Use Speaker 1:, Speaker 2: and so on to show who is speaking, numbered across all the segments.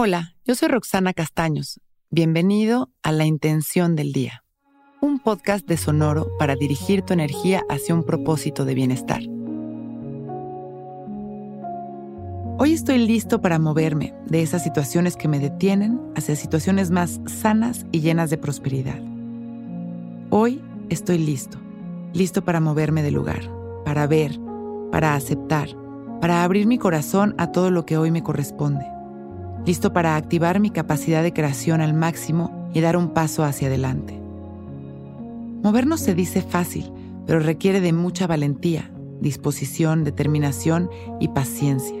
Speaker 1: Hola, yo soy Roxana Castaños. Bienvenido a La Intención del Día, un podcast de Sonoro para dirigir tu energía hacia un propósito de bienestar. Hoy estoy listo para moverme de esas situaciones que me detienen hacia situaciones más sanas y llenas de prosperidad. Hoy estoy listo, listo para moverme de lugar, para ver, para aceptar, para abrir mi corazón a todo lo que hoy me corresponde listo para activar mi capacidad de creación al máximo y dar un paso hacia adelante. Movernos se dice fácil, pero requiere de mucha valentía, disposición, determinación y paciencia.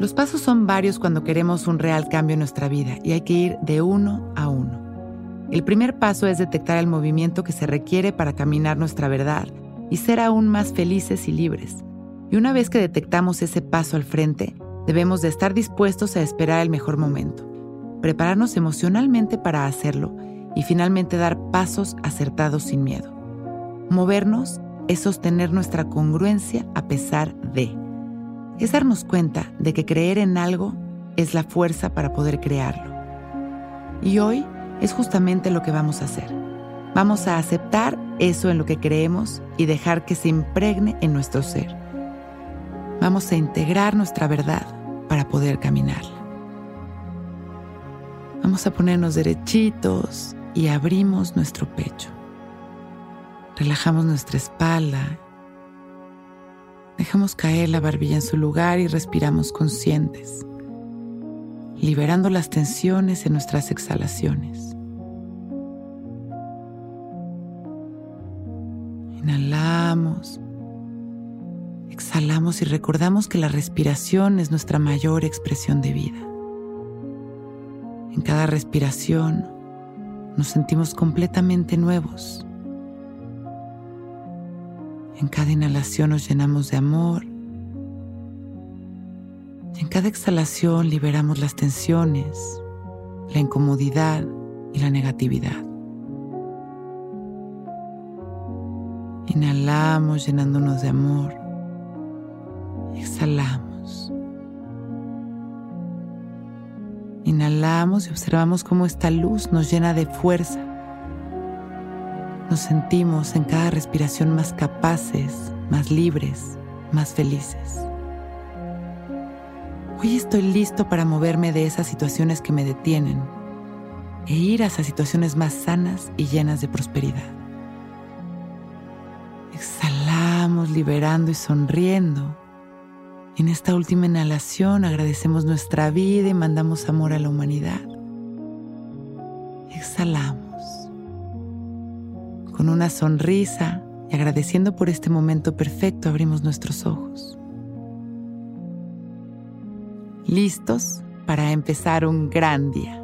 Speaker 1: Los pasos son varios cuando queremos un real cambio en nuestra vida y hay que ir de uno a uno. El primer paso es detectar el movimiento que se requiere para caminar nuestra verdad y ser aún más felices y libres. Y una vez que detectamos ese paso al frente, Debemos de estar dispuestos a esperar el mejor momento, prepararnos emocionalmente para hacerlo y finalmente dar pasos acertados sin miedo. Movernos es sostener nuestra congruencia a pesar de. Es darnos cuenta de que creer en algo es la fuerza para poder crearlo. Y hoy es justamente lo que vamos a hacer. Vamos a aceptar eso en lo que creemos y dejar que se impregne en nuestro ser. Vamos a integrar nuestra verdad para poder caminar. Vamos a ponernos derechitos y abrimos nuestro pecho. Relajamos nuestra espalda. Dejamos caer la barbilla en su lugar y respiramos conscientes, liberando las tensiones en nuestras exhalaciones. Inhalamos Exhalamos y recordamos que la respiración es nuestra mayor expresión de vida. En cada respiración nos sentimos completamente nuevos. En cada inhalación nos llenamos de amor. Y en cada exhalación liberamos las tensiones, la incomodidad y la negatividad. Inhalamos llenándonos de amor. Exhalamos. Inhalamos y observamos cómo esta luz nos llena de fuerza. Nos sentimos en cada respiración más capaces, más libres, más felices. Hoy estoy listo para moverme de esas situaciones que me detienen e ir a esas situaciones más sanas y llenas de prosperidad. Exhalamos liberando y sonriendo en esta última inhalación agradecemos nuestra vida y mandamos amor a la humanidad. Exhalamos con una sonrisa y agradeciendo por este momento perfecto abrimos nuestros ojos. Listos para empezar un gran día.